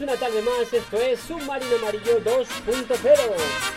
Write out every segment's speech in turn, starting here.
una tarde más, esto es Submarino Amarillo 2.0.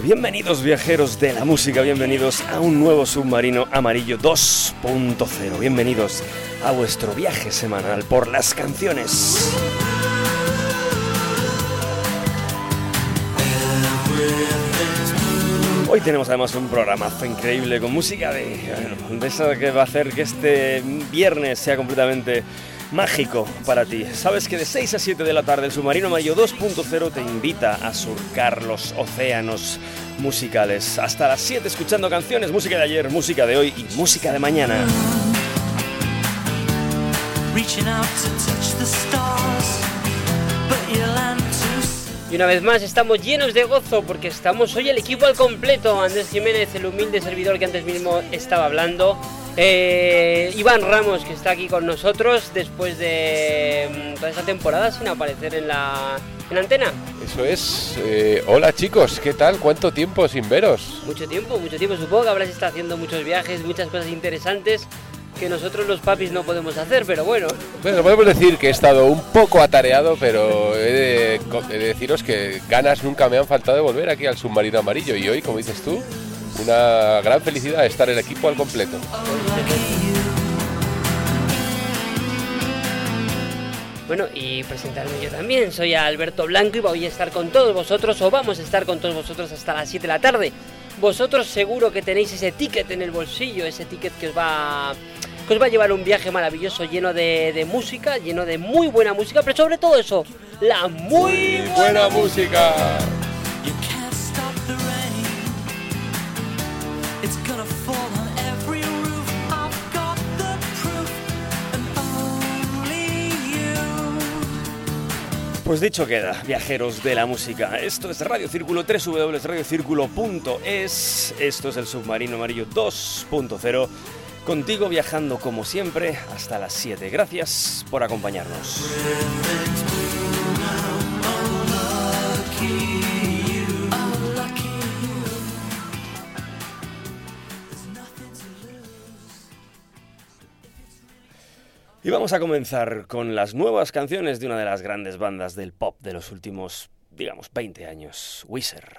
bienvenidos viajeros de la música, bienvenidos a un nuevo submarino amarillo 2.0, bienvenidos a vuestro viaje semanal por las canciones. Hoy tenemos además un programazo increíble con música de, de esa que va a hacer que este viernes sea completamente mágico para ti. Sabes que de 6 a 7 de la tarde el Submarino Amarillo 2.0 te invita a surcar los océanos musicales. Hasta las 7 escuchando canciones, música de ayer, música de hoy y música de mañana. Reaching out to touch the stars, but you land too soon. Y una vez más estamos llenos de gozo porque estamos hoy el equipo al completo. Andrés Jiménez, el humilde servidor que antes mismo estaba hablando. Eh, Iván Ramos, que está aquí con nosotros después de mm, toda esta temporada sin aparecer en la, en antena. Eso es. eh, hola chicos, ¿qué tal? ¿Cuánto tiempo sin veros? Mucho tiempo, mucho tiempo. Supongo que habrás estado haciendo muchos viajes, muchas cosas interesantes que nosotros los papis no podemos hacer, pero bueno. Bueno, podemos decir que he estado un poco atareado, pero he de, he de deciros que ganas nunca me han faltado de volver aquí al submarino amarillo. Y hoy, como dices tú, una gran felicidad estar el equipo al completo. Bueno, y presentarme yo también. Soy Alberto Blanco y voy a estar con todos vosotros, o vamos a estar con todos vosotros hasta las 7 de la tarde. Vosotros seguro que tenéis ese ticket en el bolsillo, ese ticket que os va, que os va a llevar un viaje maravilloso lleno de, de música, lleno de muy buena música, pero sobre todo eso, la muy Buena música. Pues dicho queda, viajeros de la música. Esto es Radio Círculo, www.radiocírculo.es. Esto es el Submarino Amarillo 2.0. Contigo viajando como siempre hasta las 7. Gracias por acompañarnos. Y vamos a comenzar con las nuevas canciones de una de las grandes bandas del pop de los últimos, digamos, 20 años, Wizard.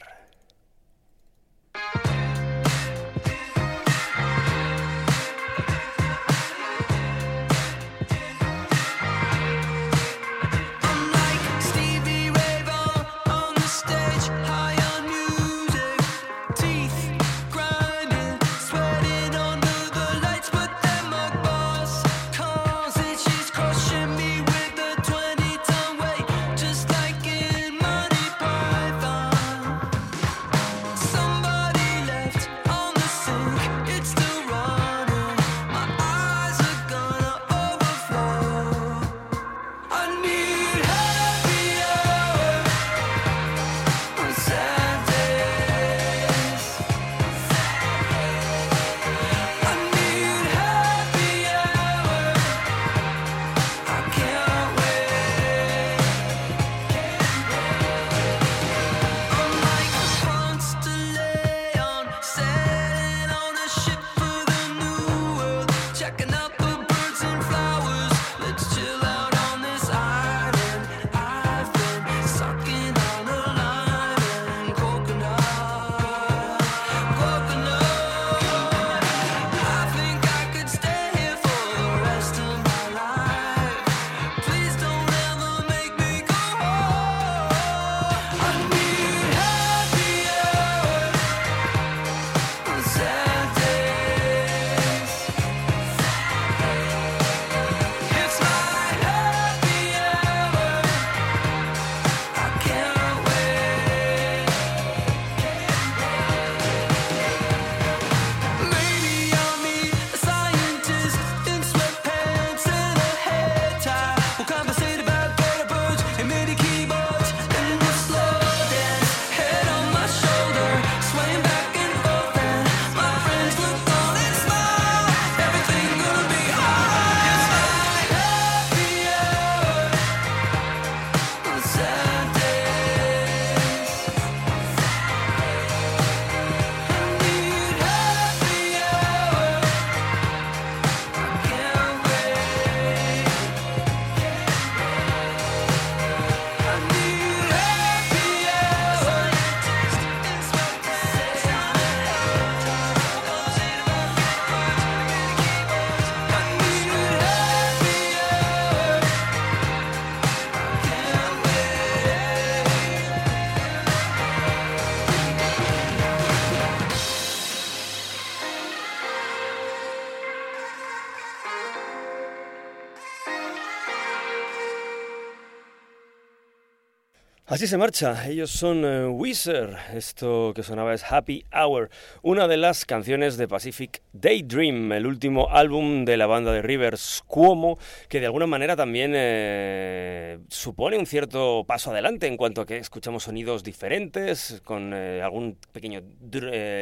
Así se marcha, ellos son eh, Wizard, esto que sonaba es Happy Hour, una de las canciones de Pacific Daydream, el último álbum de la banda de Rivers Cuomo, que de alguna manera también eh, supone un cierto paso adelante en cuanto a que escuchamos sonidos diferentes, con eh, algún pequeño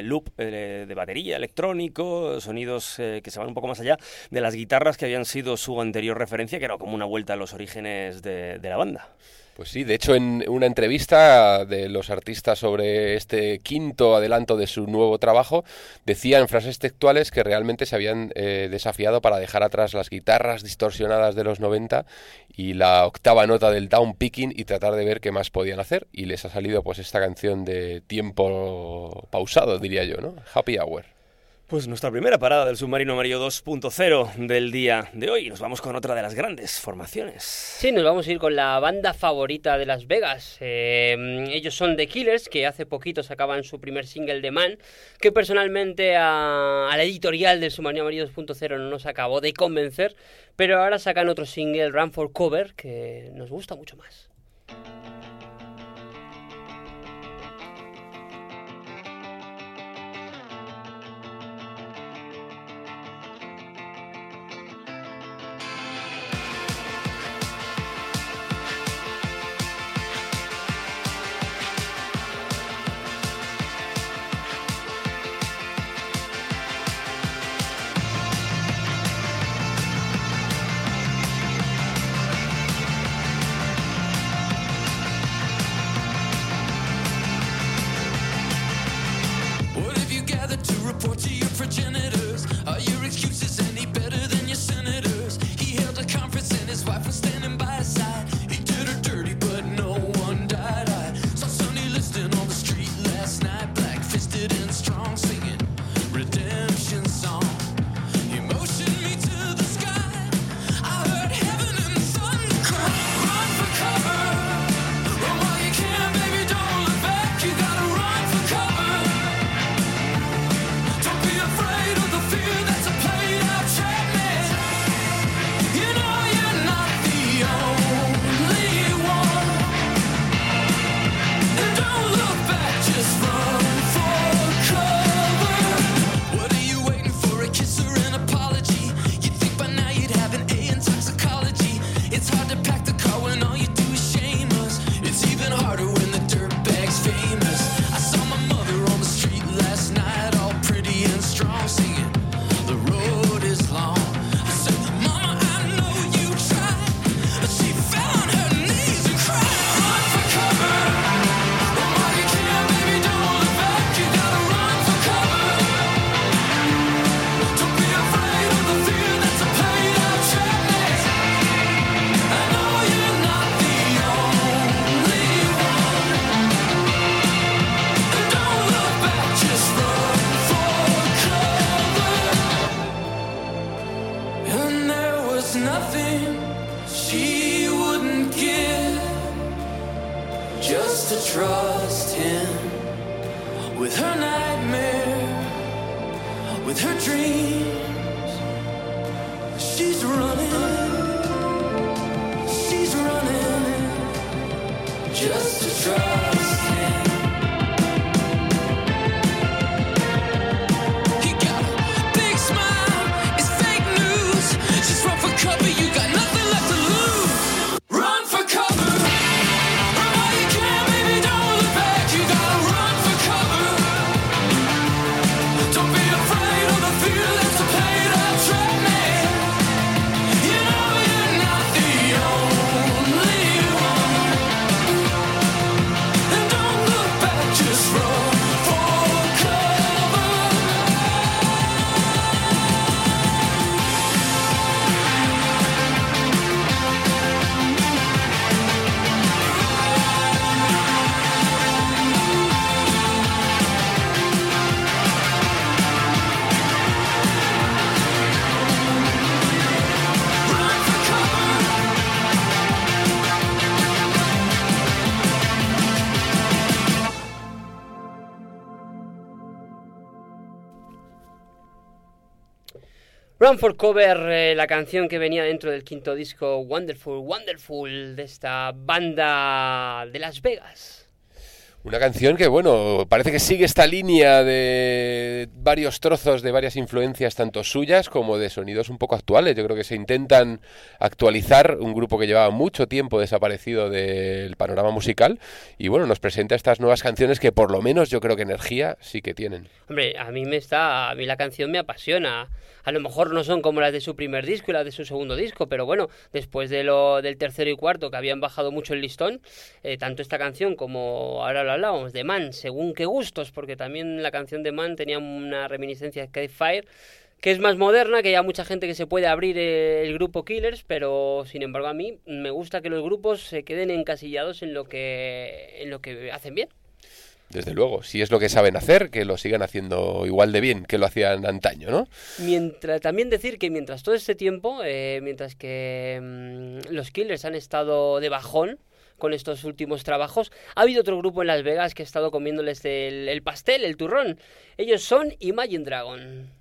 loop de batería electrónico, sonidos que se van un poco más allá de las guitarras que habían sido su anterior referencia, que era como una vuelta a los orígenes de la banda. Pues sí, de hecho en una entrevista de los artistas sobre este quinto adelanto de su nuevo trabajo, decían frases textuales que realmente se habían eh, desafiado para dejar atrás las guitarras distorsionadas de los 90 y la octava nota del down picking y tratar de ver qué más podían hacer. Y les ha salido pues esta canción de tiempo pausado, diría yo, ¿no? Happy Hour. Pues nuestra primera parada del submarino amarillo 2.0 del día de hoy. Nos vamos con otra de las grandes formaciones. Sí, nos vamos a ir con la banda favorita de Las Vegas. Eh, ellos son The Killers, que hace poquito sacaban su primer single de Man, que personalmente a, la editorial del Submarino Amarillo 2.0 no nos acabó de convencer, pero ahora sacan otro single, Run for Cover, que nos gusta mucho más. Wife was standing by just to trust him. Run for Cover, eh, la canción que venía dentro del quinto disco Wonderful, Wonderful de esta banda de Las Vegas. Una canción que, bueno, parece que sigue esta línea de varios trozos de varias influencias, tanto suyas como de sonidos un poco actuales. Yo creo que se intentan actualizar un grupo que llevaba mucho tiempo desaparecido del panorama musical y, bueno, nos presenta estas nuevas canciones que, por lo menos, yo creo que energía sí que tienen. Hombre, a mí me está, a mí la canción me apasiona. A lo mejor no son como las de su primer disco y las de su segundo disco, pero bueno, después de lo del tercero y cuarto que habían bajado mucho el listón, eh, tanto esta canción como ahora lo hablábamos de Man, según qué gustos, porque también la canción de Man tenía una reminiscencia de Fire que es más moderna, que ya mucha gente que se puede abrir eh, el grupo Killers, pero sin embargo a mí me gusta que los grupos se queden encasillados en lo que en lo que hacen bien. Desde luego, si es lo que saben hacer, que lo sigan haciendo igual de bien que lo hacían antaño, ¿no? Mientras, también decir que mientras todo este tiempo, eh, mientras que mm, los Killers han estado de bajón con estos últimos trabajos, ha habido otro grupo en Las Vegas que ha estado comiéndoles el, el pastel, el turrón. Ellos son Imagine Dragon.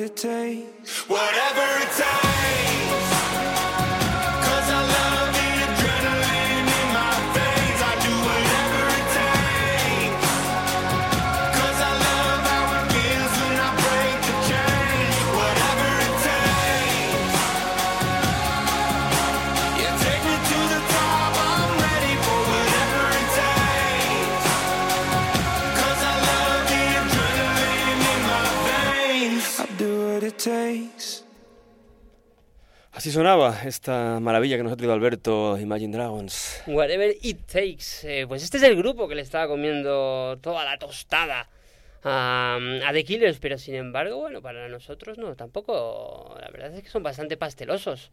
it takes. Whatever it takes. Así sonaba esta maravilla que nos ha traído Alberto, Imagine Dragons. Whatever It Takes. Eh, pues este es el grupo que le estaba comiendo toda la tostada a, a The Killers, pero sin embargo, bueno, para nosotros no, tampoco. La verdad es que son bastante pastelosos.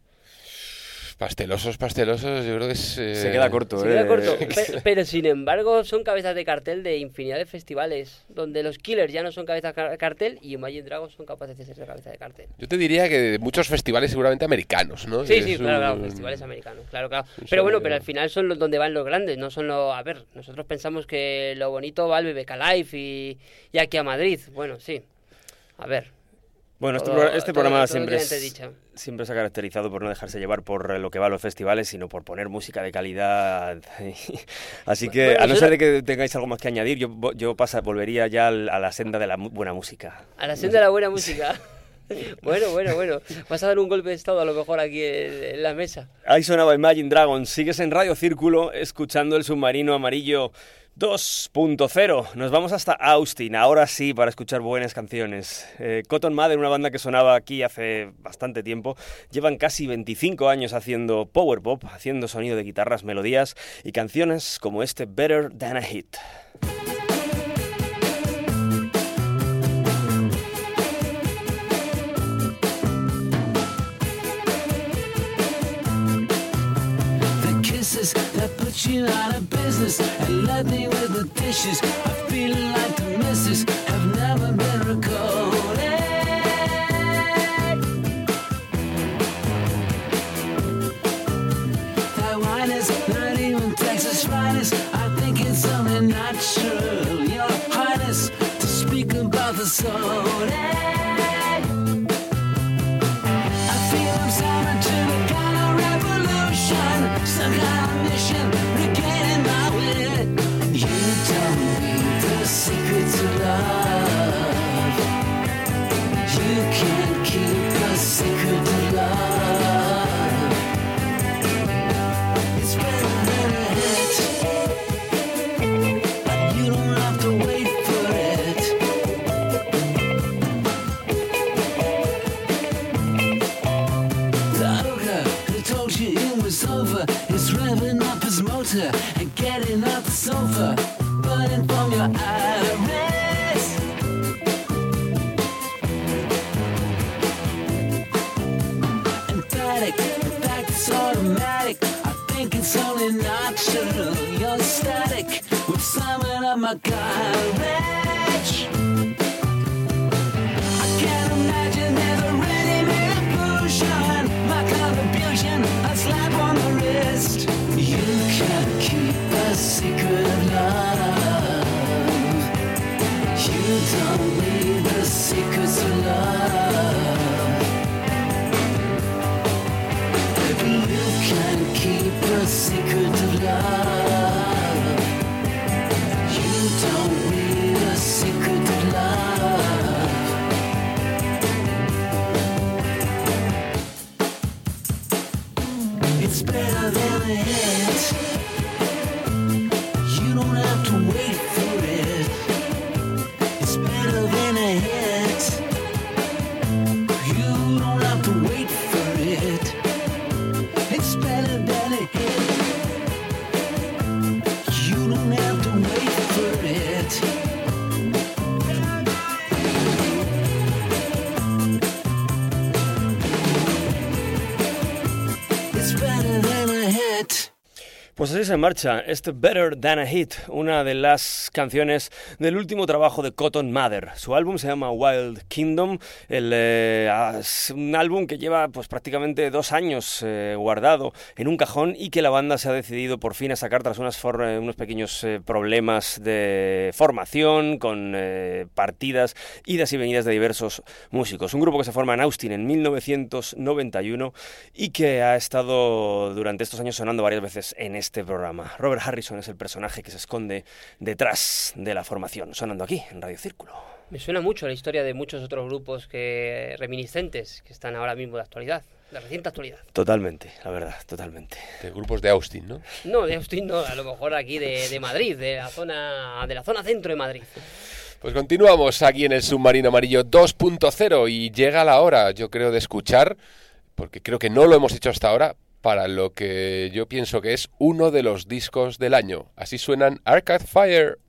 Pastelosos, pastelosos, yo creo que es... eh, Se queda corto, Se queda ¿eh? corto. Pero, sin embargo, son cabezas de cartel de infinidad de festivales, donde los Killers ya no son cabezas de cartel y Imagine Dragons son capaces de ser cabeza de cartel. Yo te diría que de muchos festivales seguramente americanos, ¿no? Sí, Es sí, claro, claro, festivales americanos, claro, claro. Pero bueno, pero al final son los donde van los grandes, no son los... A ver, nosotros pensamos que lo bonito va al BBK Live y, y aquí a Madrid. Bueno, sí. A ver, Bueno, este, pro- este todo- programa todo siempre, es- siempre se ha caracterizado por no dejarse llevar por eh, lo que va a los festivales, sino por poner música de calidad. Así que, Bueno, a no nosotros- ser de que tengáis algo más que añadir, yo, yo pasa, volvería ya a la senda de la buena música. a la senda de la buena música. Bueno, bueno, bueno. Vas a dar un golpe de estado a lo mejor aquí en, en la mesa. Ahí sonaba Imagine Dragons. Sigues en Radio Círculo escuchando el submarino amarillo 2.0. Nos vamos hasta Austin, ahora sí, para escuchar buenas canciones. Eh, Cotton Mather, una banda que sonaba aquí hace bastante tiempo, llevan casi 25 años haciendo power pop, haciendo sonido de guitarras, melodías y canciones como este Better Than a Hit. Kisses that put you out of business and left me with the dishes. I feel like the misses have never been recorded. That wine is not even Texas finest. I think it's only natural, Your Highness, to speak about the soda. It's better than hit. Pues así se marcha este Better Than a Hit, una de las canciones del último trabajo de Cotton Mather. Su álbum se llama Wild Kingdom, el, eh, es un álbum que lleva pues prácticamente dos años eh, guardado en un cajón y que la banda se ha decidido por fin a sacar tras unas for- eh, unos pequeños eh, problemas de formación con eh, partidas, idas y venidas de diversos músicos. Un grupo que se forma en Austin en 1991 y que ha estado durante estos años sonando varias veces en este programa. Robert Harrison es el personaje que se esconde detrás de la formación, sonando aquí en Radio Círculo. Me suena mucho la historia de muchos otros grupos que reminiscentes que están ahora mismo de actualidad, de reciente actualidad. Totalmente, la verdad, totalmente. De grupos de Austin, ¿no? No, de Austin no, a lo mejor aquí de, de Madrid, de la zona de la zona centro de Madrid. Pues continuamos aquí en el Submarino Amarillo 2.0 y llega la hora, yo creo, de escuchar, porque creo que no lo hemos hecho hasta ahora, para lo que yo pienso que es uno de los discos del año. Así suenan Arcade Fire.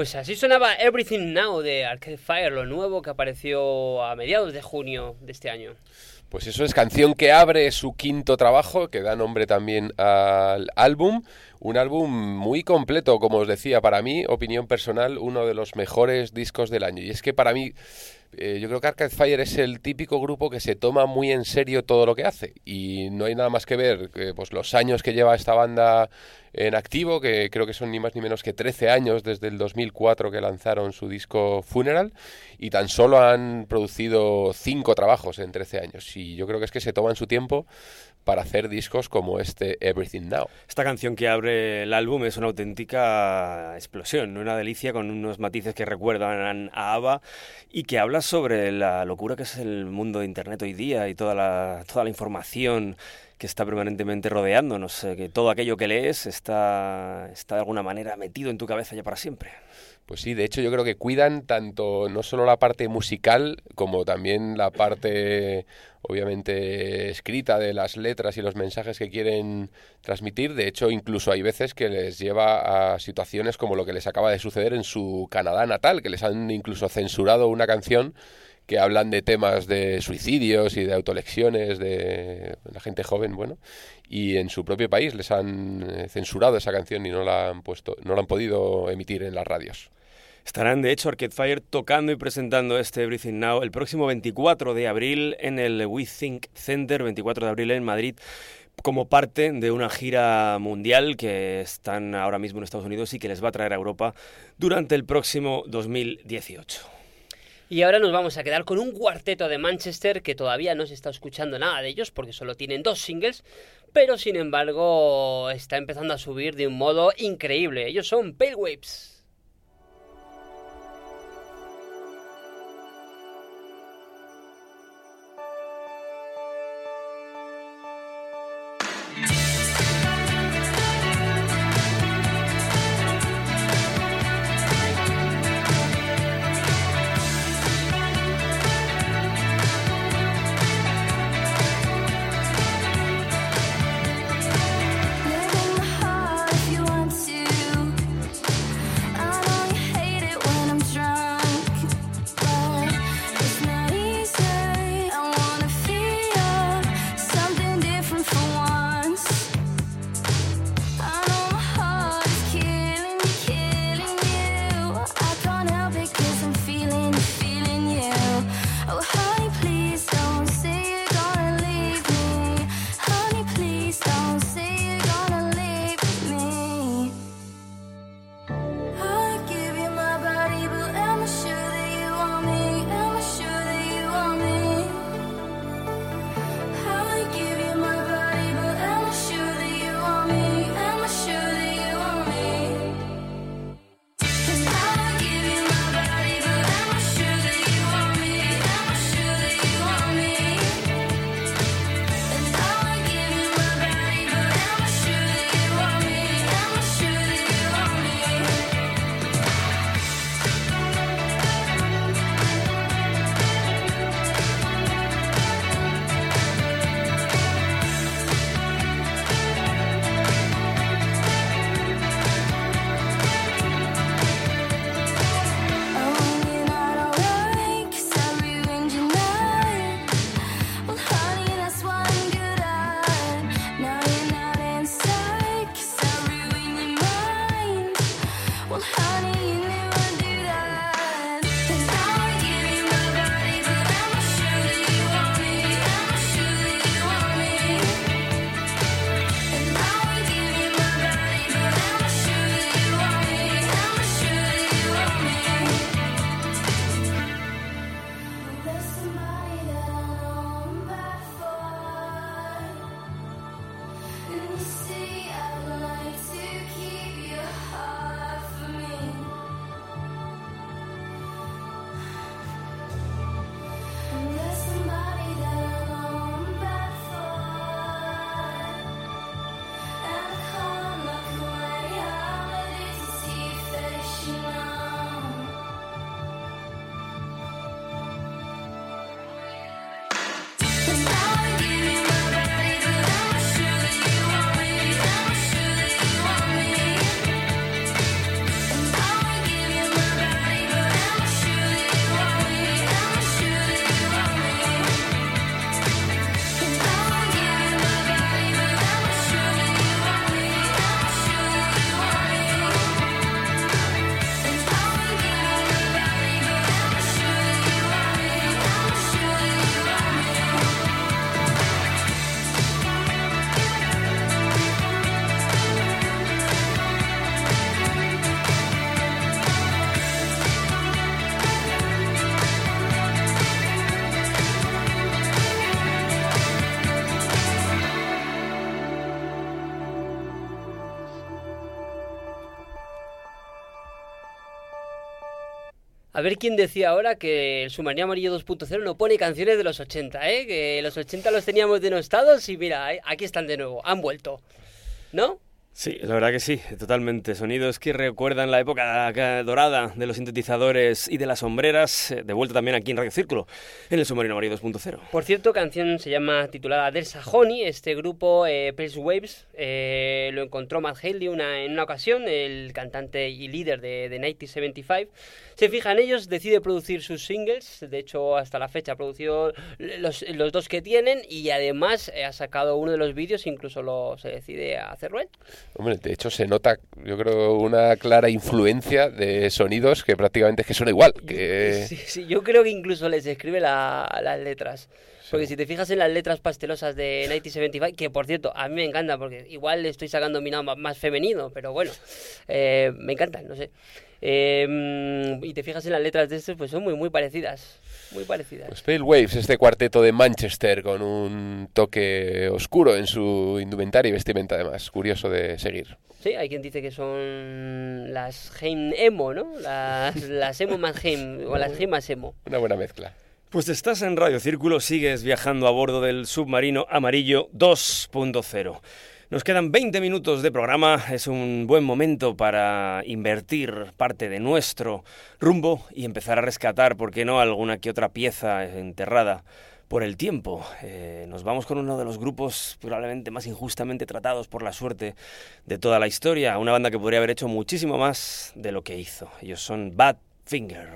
Pues así sonaba Everything Now de Arcade Fire, lo nuevo que apareció a mediados de junio de este año. Pues eso es canción que abre su quinto trabajo, que da nombre también al álbum. Un álbum muy completo, como os decía, para mí, opinión personal, uno de los mejores discos del año. Y es que para mí eh, yo creo que Arcade Fire es el típico grupo que se toma muy en serio todo lo que hace. Y no hay nada más que ver que, pues, los años que lleva esta banda en activo, que creo que son ni más ni menos que 13 años desde el 2004 que lanzaron su disco Funeral y tan solo han producido 5 trabajos en 13 años. Y yo creo que es que se toman su tiempo para hacer discos como este Everything Now. Esta canción que abre el álbum es una auténtica explosión, una delicia con unos matices que recuerdan a ABBA y que habla sobre la locura que es el mundo de Internet hoy día y toda la, toda la información que está permanentemente rodeándonos, eh, que todo aquello que lees está, está de alguna manera metido en tu cabeza ya para siempre. Pues sí, de hecho yo creo que cuidan tanto no solo la parte musical como también la parte obviamente escrita de las letras y los mensajes que quieren transmitir. De hecho, incluso hay veces que les lleva a situaciones como lo que les acaba de suceder en su Canadá natal, que les han incluso censurado una canción que hablan de temas de suicidios y de autolecciones de la gente joven, bueno, y en su propio país les han eh, censurado esa canción y no la han puesto, no la han podido emitir en las radios. Estarán, de hecho, Arcade Fire tocando y presentando este Everything Now el próximo 24 de abril en el We Think Center, 24 de abril en Madrid, como parte de una gira mundial que están ahora mismo en Estados Unidos y que les va a traer a Europa durante el próximo 2018. Y ahora nos vamos a quedar con un cuarteto de Manchester que todavía no se está escuchando nada de ellos porque solo tienen dos singles, pero sin embargo está empezando a subir de un modo increíble. Ellos son Pale Waves. A ver quién decía ahora que el Submarino Amarillo 2.0 no pone canciones de los 80, ¿eh? Que los 80 los teníamos denostados y mira, ¿eh? aquí están de nuevo, han vuelto. ¿No? Sí, la verdad que sí, totalmente. Sonidos que recuerdan la época dorada de los sintetizadores y de las sombreras, eh, de vuelta también aquí en Radio Círculo, en el Submarino Amarillo 2.0. Por cierto, canción se llama titulada Del Sajoni. Este grupo, eh, Waves, eh, lo encontró Matt Haley una, en una ocasión, el cantante y líder de, de 1975. Se fija en ellos, decide producir sus singles. De hecho, hasta la fecha ha producido los, los dos que tienen y además ha sacado uno de los vídeos, incluso lo, se decide a hacerlo él. Hombre, de hecho se nota, yo creo, una clara influencia de sonidos que prácticamente es que son igual. Que... Sí, sí, yo creo que incluso les escribe la- las letras. Porque si te fijas en las letras pastelosas de 1975, que por cierto, a mí me encanta, porque igual le estoy sacando mi lado más femenino, pero bueno, eh, me encantan, no sé. Eh, y te fijas en las letras de estos, pues son muy, muy parecidas. Muy parecidas. Pues Pale Waves, este cuarteto de Manchester con un toque oscuro en su indumentaria y vestimenta además, curioso de seguir. Sí, hay quien dice que son las Heim emo, ¿no? Las, las emo más Heim, o las Heim más emo. Una buena mezcla. Pues estás en Radio Círculo, sigues viajando a bordo del submarino amarillo 2.0. Nos quedan 20 minutos de programa, es un buen momento para invertir parte de nuestro rumbo y empezar a rescatar, ¿por qué no?, alguna que otra pieza enterrada por el tiempo. Eh, nos vamos con uno de los grupos probablemente más injustamente tratados por la suerte de toda la historia, una banda que podría haber hecho muchísimo más de lo que hizo. Ellos son Bad Finger.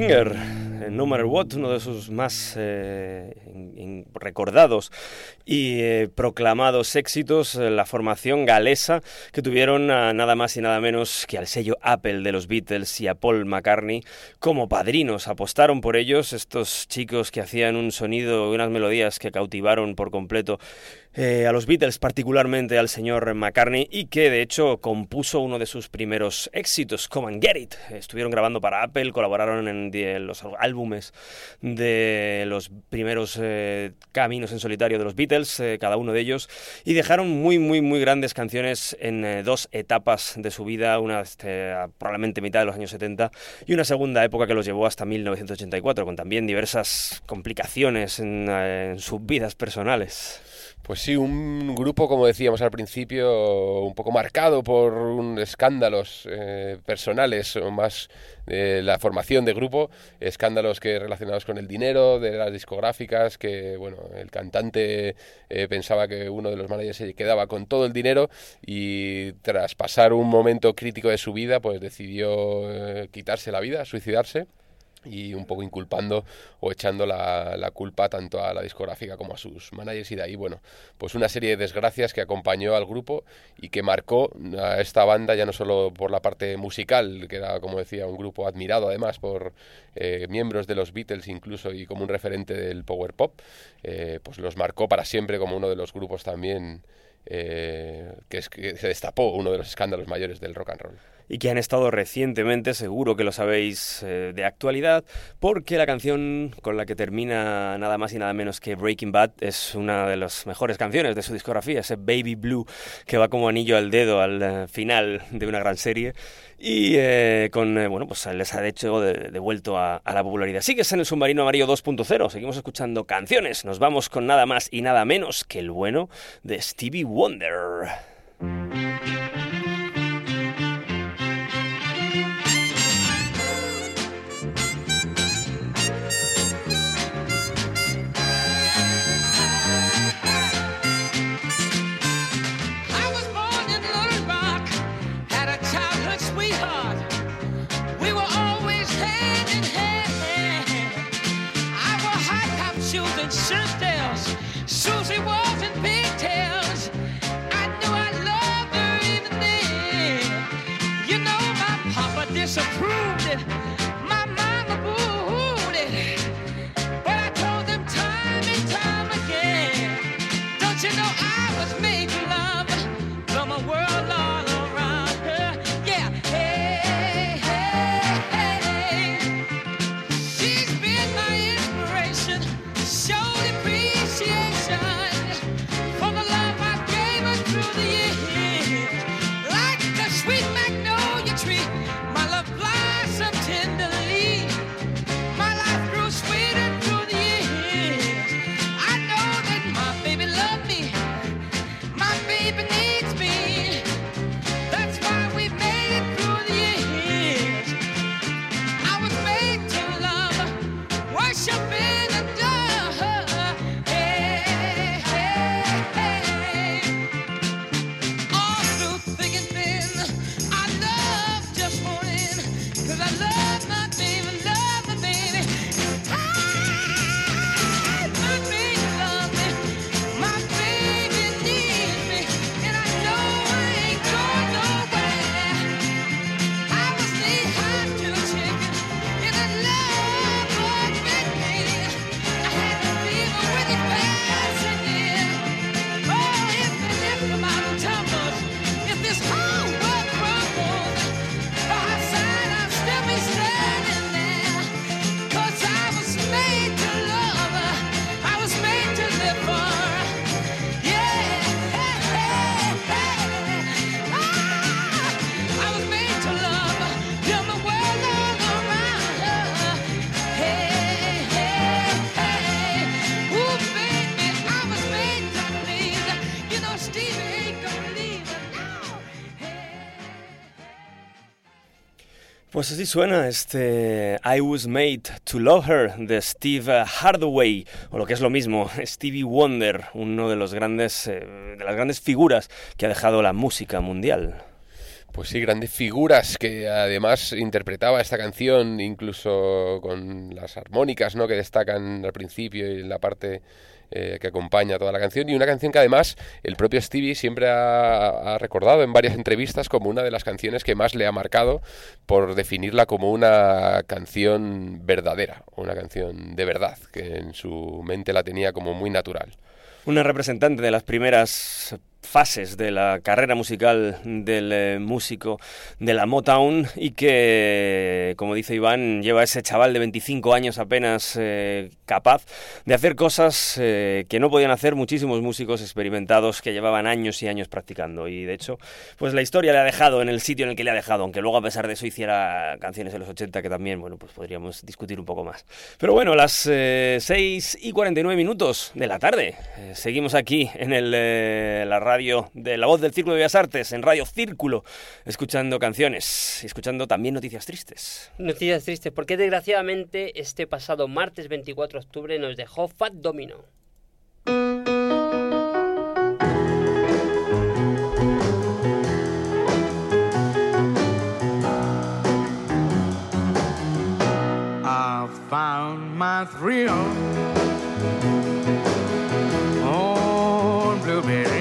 Eh, No Matter What, uno de sus más eh, recordados y eh, proclamados éxitos, eh, la formación galesa que tuvieron a nada más y nada menos que al sello Apple de los Beatles y a Paul McCartney como padrinos. Apostaron por ellos estos chicos que hacían un sonido y unas melodías que cautivaron por completo eh, a los Beatles, particularmente al señor McCartney, y que de hecho compuso uno de sus primeros éxitos, Come and Get It. Estuvieron grabando para Apple, colaboraron en los álbumes de los primeros eh, caminos en solitario de los Beatles, eh, cada uno de ellos, y dejaron muy, muy, muy grandes canciones en dos etapas de su vida, una este, probablemente mitad de los años 70 y una segunda época que los llevó hasta 1984, con también diversas complicaciones en, en sus vidas personales. Pues sí, un grupo, como decíamos al principio, un poco marcado por un escándalos eh, personales o más la formación de grupo, escándalos que relacionados con el dinero de las discográficas, que bueno, el cantante eh, pensaba que uno de los managers se quedaba con todo el dinero y tras pasar un momento crítico de su vida, pues decidió eh, quitarse la vida, suicidarse y un poco inculpando o echando la, la culpa tanto a la discográfica como a sus managers y de ahí, bueno, pues una serie de desgracias que acompañó al grupo y que marcó a esta banda ya no solo por la parte musical, que era, como decía, un grupo admirado además por eh, miembros de los Beatles incluso y como un referente del power pop, eh, pues los marcó para siempre como uno de los grupos también eh, que, es, que se destapó uno de los escándalos mayores del rock and roll. Y que han estado recientemente, seguro que lo sabéis, eh, de actualidad, porque la canción con la que termina nada más y nada menos que Breaking Bad es una de las mejores canciones de su discografía, ese Baby Blue que va como anillo al dedo al eh, final de una gran serie y eh, con, bueno, pues les ha de hecho de- devuelto a, a la popularidad. Sigues en el Submarino Amarillo 2.0, seguimos escuchando canciones, nos vamos con nada más y nada menos que el bueno de Stevie Wonder. approved Pues así suena este I Was Made to Love Her de Steve Hardaway, o lo que es lo mismo, Stevie Wonder, uno de los grandes, eh, de las grandes figuras que ha dejado la música mundial. Pues sí, grandes figuras que además interpretaba esta canción, incluso con las armónicas ¿no? que destacan al principio y en la parte eh, que acompaña toda la canción. Y una canción que además el propio Stevie siempre ha, ha recordado en varias entrevistas como una de las canciones que más le ha marcado por definirla como una canción verdadera, una canción de verdad, que en su mente la tenía como muy natural. Una representante de las primeras fases de la carrera musical del eh, músico de la Motown y que, como dice Iván, lleva ese chaval de 25 años apenas eh, capaz de hacer cosas eh, que no podían hacer muchísimos músicos experimentados que llevaban años y años practicando. Y de hecho, pues la historia le ha dejado en el sitio en el que le ha dejado, aunque luego a pesar de eso hiciera canciones en los 80 que también, bueno, pues podríamos discutir un poco más. Pero bueno, las eh, 6 y 49 minutos de la tarde. eh, seguimos aquí en el, eh, la radio de La Voz del Círculo de Bellas Artes, en Radio Círculo, escuchando canciones y escuchando también noticias tristes. Noticias tristes, porque desgraciadamente este pasado martes 24 de octubre nos dejó Fat Domino. I found my thrill on Blueberry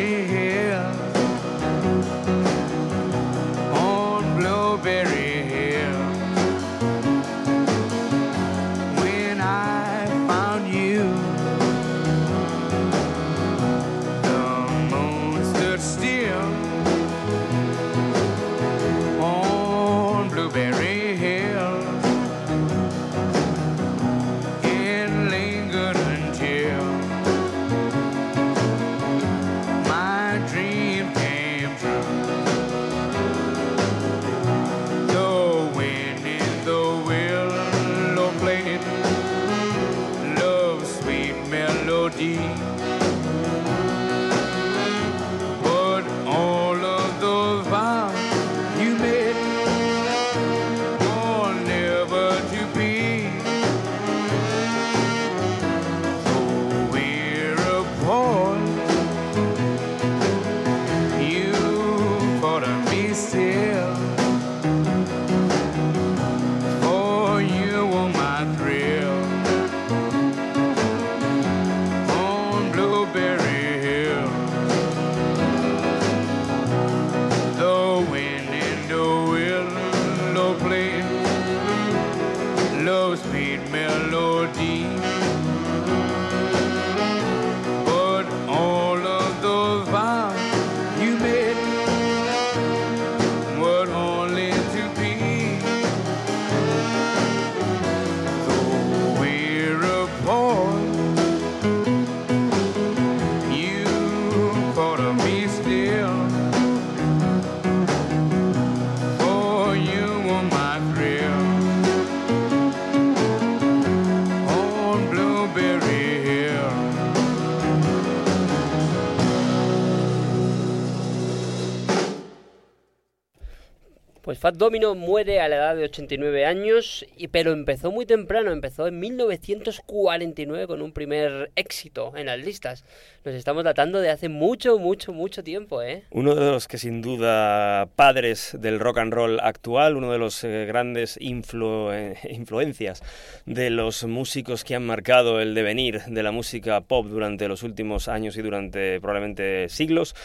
Fat Domino muere a la edad de 89 años, y, pero empezó muy temprano, empezó en 1949 con un primer éxito en las listas. Nos estamos datando de hace mucho, mucho, mucho tiempo, ¿eh? Uno de los que sin duda padres del rock and roll actual, uno de los eh, grandes influ- eh, influencias de los músicos que han marcado el devenir de la música pop durante los últimos años y durante probablemente siglos.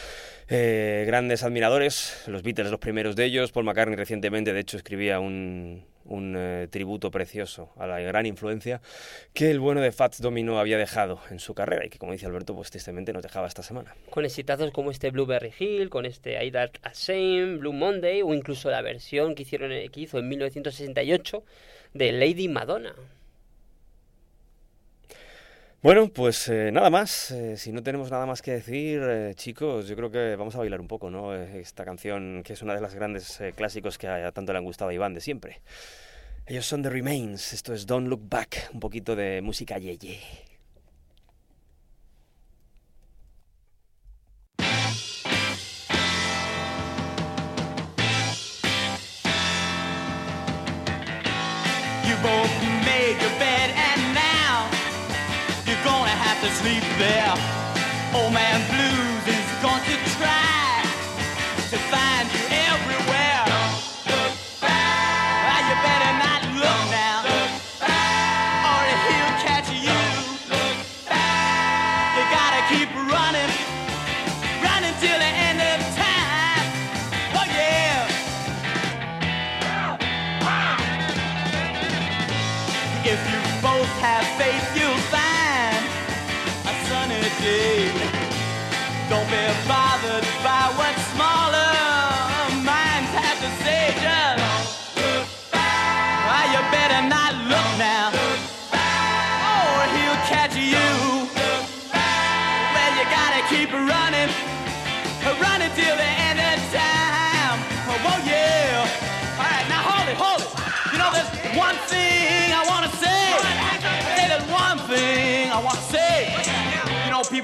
Eh, grandes admiradores, los Beatles los primeros de ellos, Paul McCartney recientemente de hecho escribía un, un eh, tributo precioso a la gran influencia que el bueno de Fats Domino había dejado en su carrera y que como dice Alberto pues tristemente nos dejaba esta semana. Con exitazos como este Blueberry Hill, con este I That a Shame, Blue Monday, o incluso la versión que, hicieron, que hizo en 1968 de Lady Madonna. Bueno, pues eh, nada más. Eh, si no tenemos nada más que decir, eh, chicos, yo creo que vamos a bailar un poco, ¿no? Esta canción que es una de las grandes clásicos que a, tanto le han gustado a Iván de siempre. Ellos son The Remains, esto es Don't Look Back, un poquito de música yeye. You sleep there. Old man blues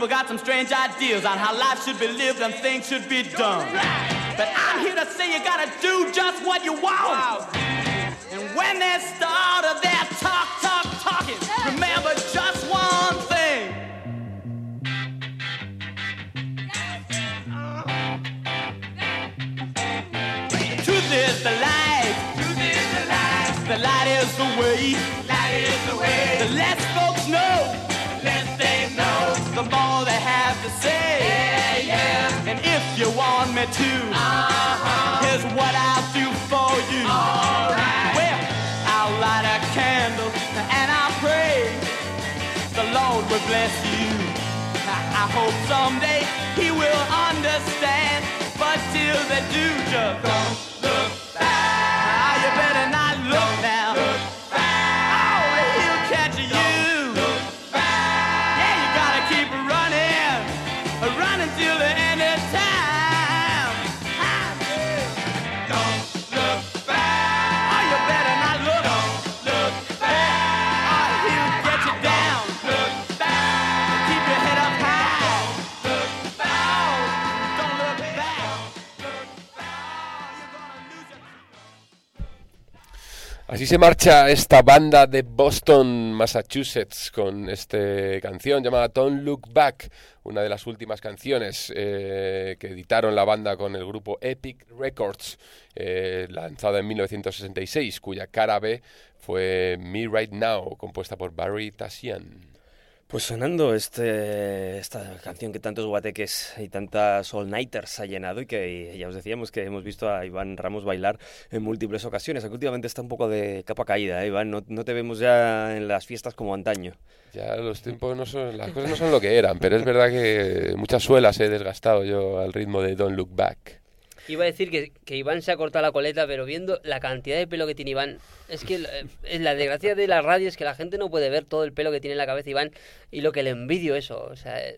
got some strange ideas on how life should be lived and things should be done. But I'm here to say you gotta do just what you want. And when they start of their talk, talk, talking, remember just one thing. Truth is the light. Truth is the light. The light is the way. Light is the way. Me to, uh-huh. here's what I'll do for you. Right. Well, I'll light a candle and I'll pray the Lord will bless you. I, I hope someday He will understand. But till they do, just don't Así se marcha esta banda de Boston, Massachusetts, con esta canción llamada Don't Look Back, una de las últimas canciones eh, que editaron la banda con el grupo Epic Records, eh, lanzada en 1966, cuya cara B fue Me Right Now, compuesta por Barry Tassian. Pues sonando este, esta canción que tantos guateques y tantas all-nighters ha llenado y que ya os decíamos que hemos visto a Iván Ramos bailar en múltiples ocasiones, aunque últimamente está un poco de capa caída, ¿eh, Iván, no, no te vemos ya en las fiestas como antaño. Ya los tiempos no son, las cosas no son lo que eran, pero es verdad que muchas suelas he desgastado yo al ritmo de Don't Look Back. Iba a decir que, Iván se ha cortado la coleta, pero viendo la cantidad de pelo que tiene Iván, es que eh, es la desgracia de la radio es que la gente no puede ver todo el pelo que tiene en la cabeza Iván y lo que le envidio eso, o sea, eh,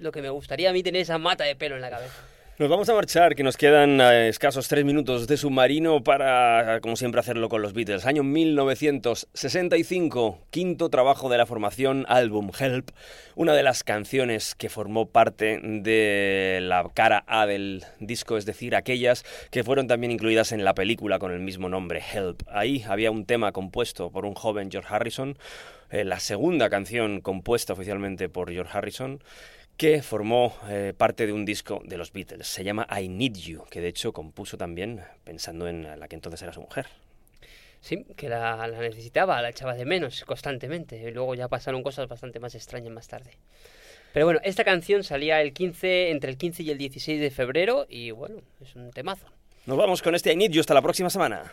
lo que me gustaría a mí tener esa mata de pelo en la cabeza. Nos vamos a marchar, que nos quedan eh, escasos tres minutos de submarino para, como siempre, hacerlo con los Beatles. Año 1965, quinto trabajo de la formación, álbum Help, una de las canciones que formó parte de la cara A del disco, es decir, aquellas que fueron también incluidas en la película con el mismo nombre, Help. Ahí había un tema compuesto por un joven George Harrison, eh, la segunda canción compuesta oficialmente por George Harrison, que formó eh, parte de un disco de los Beatles. Se llama I Need You, que de hecho compuso también pensando en la que entonces era su mujer. Sí, que la, la necesitaba, la echaba de menos constantemente. Y luego ya pasaron cosas bastante más extrañas más tarde. Pero bueno, esta canción salía el 15, entre el 15 y el 16 de febrero y bueno, es un temazo. Nos vamos con este I Need You hasta la próxima semana.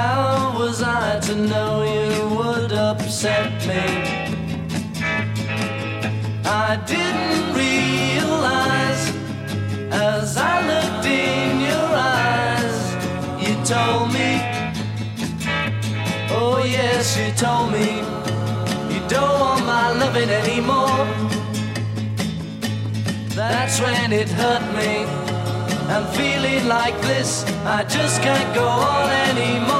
How was I to know you would upset me? I didn't realize as I looked in your eyes, you told me, oh yes, you told me, you don't want my loving anymore. That's when it hurt me. I'm feeling like this, I just can't go on anymore.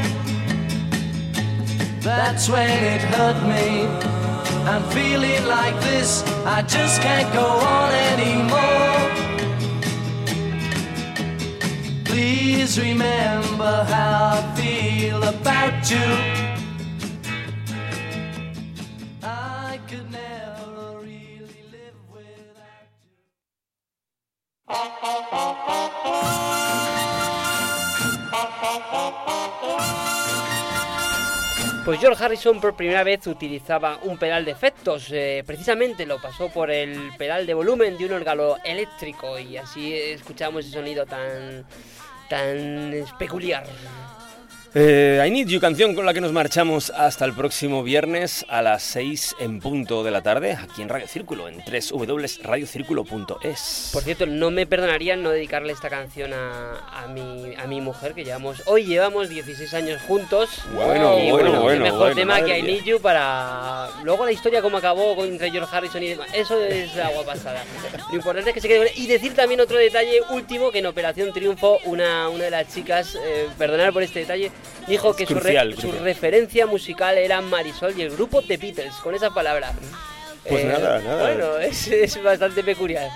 that's when it hurt me. I'm feeling like this, I just can't go on anymore. Please remember how I feel about you. George Harrison por primera vez utilizaba un pedal de efectos, eh, precisamente lo pasó por el pedal de volumen de un órgano eléctrico y así escuchamos ese sonido tan tan peculiar. Eh, I Need You, canción con la que nos marchamos hasta el próximo viernes a las 6 en punto de la tarde, aquí en Radio Círculo, en www.radiocírculo.es. Por cierto, no me perdonarían no dedicarle esta canción a, a mi, a mi mujer, que llevamos hoy llevamos 16 años juntos. Bueno, y bueno, qué bueno, mejor bueno, tema que I. Need You para... Luego la historia cómo acabó con entre George Harrison y demás, eso es agua pasada. Lo importante es que se quede. Y decir también otro detalle último, que en Operación Triunfo una, una de las chicas, eh, perdonar por este detalle, dijo que Es su, re- crucial, su crucial. referencia musical era Marisol y el grupo The Beatles, con esa palabra. Pues nada, nada. Bueno, es, es bastante peculiar.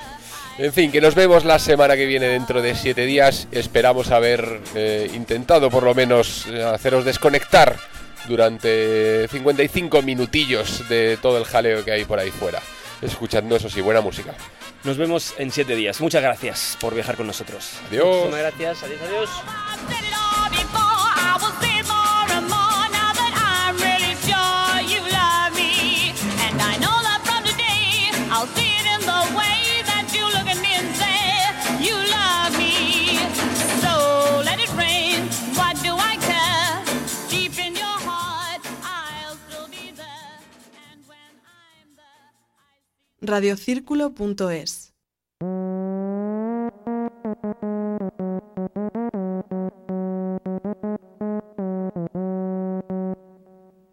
En fin, que nos vemos la semana que viene dentro de siete días. Esperamos haber eh, intentado por lo menos eh, haceros desconectar durante 55 minutillos de todo el jaleo que hay por ahí fuera. Escuchando eso sí, buena música. Nos vemos en 7 días. Muchas gracias por viajar con nosotros. Adiós. Muchísimas gracias, adiós, adiós. radiocírculo.es.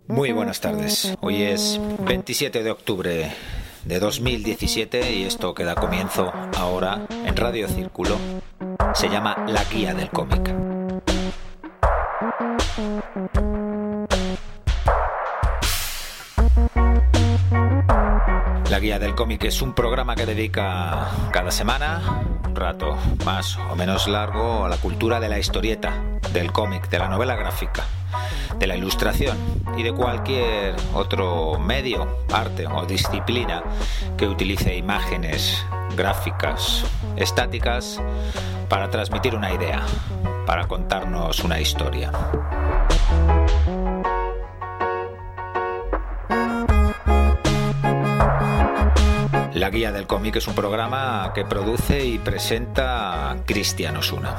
Muy buenas tardes. Hoy es 27 de octubre de 2017 y esto que da comienzo ahora en Radio Círculo se llama La Guía del Cómic. Guía del Cómic es un programa que dedica cada semana un rato más o menos largo a la cultura de la historieta, del cómic, de la novela gráfica, de la ilustración y de cualquier otro medio, arte o disciplina que utilice imágenes gráficas estáticas para transmitir una idea, para contarnos una historia. La Guía del Cómic es un programa que produce y presenta Cristian Osuna.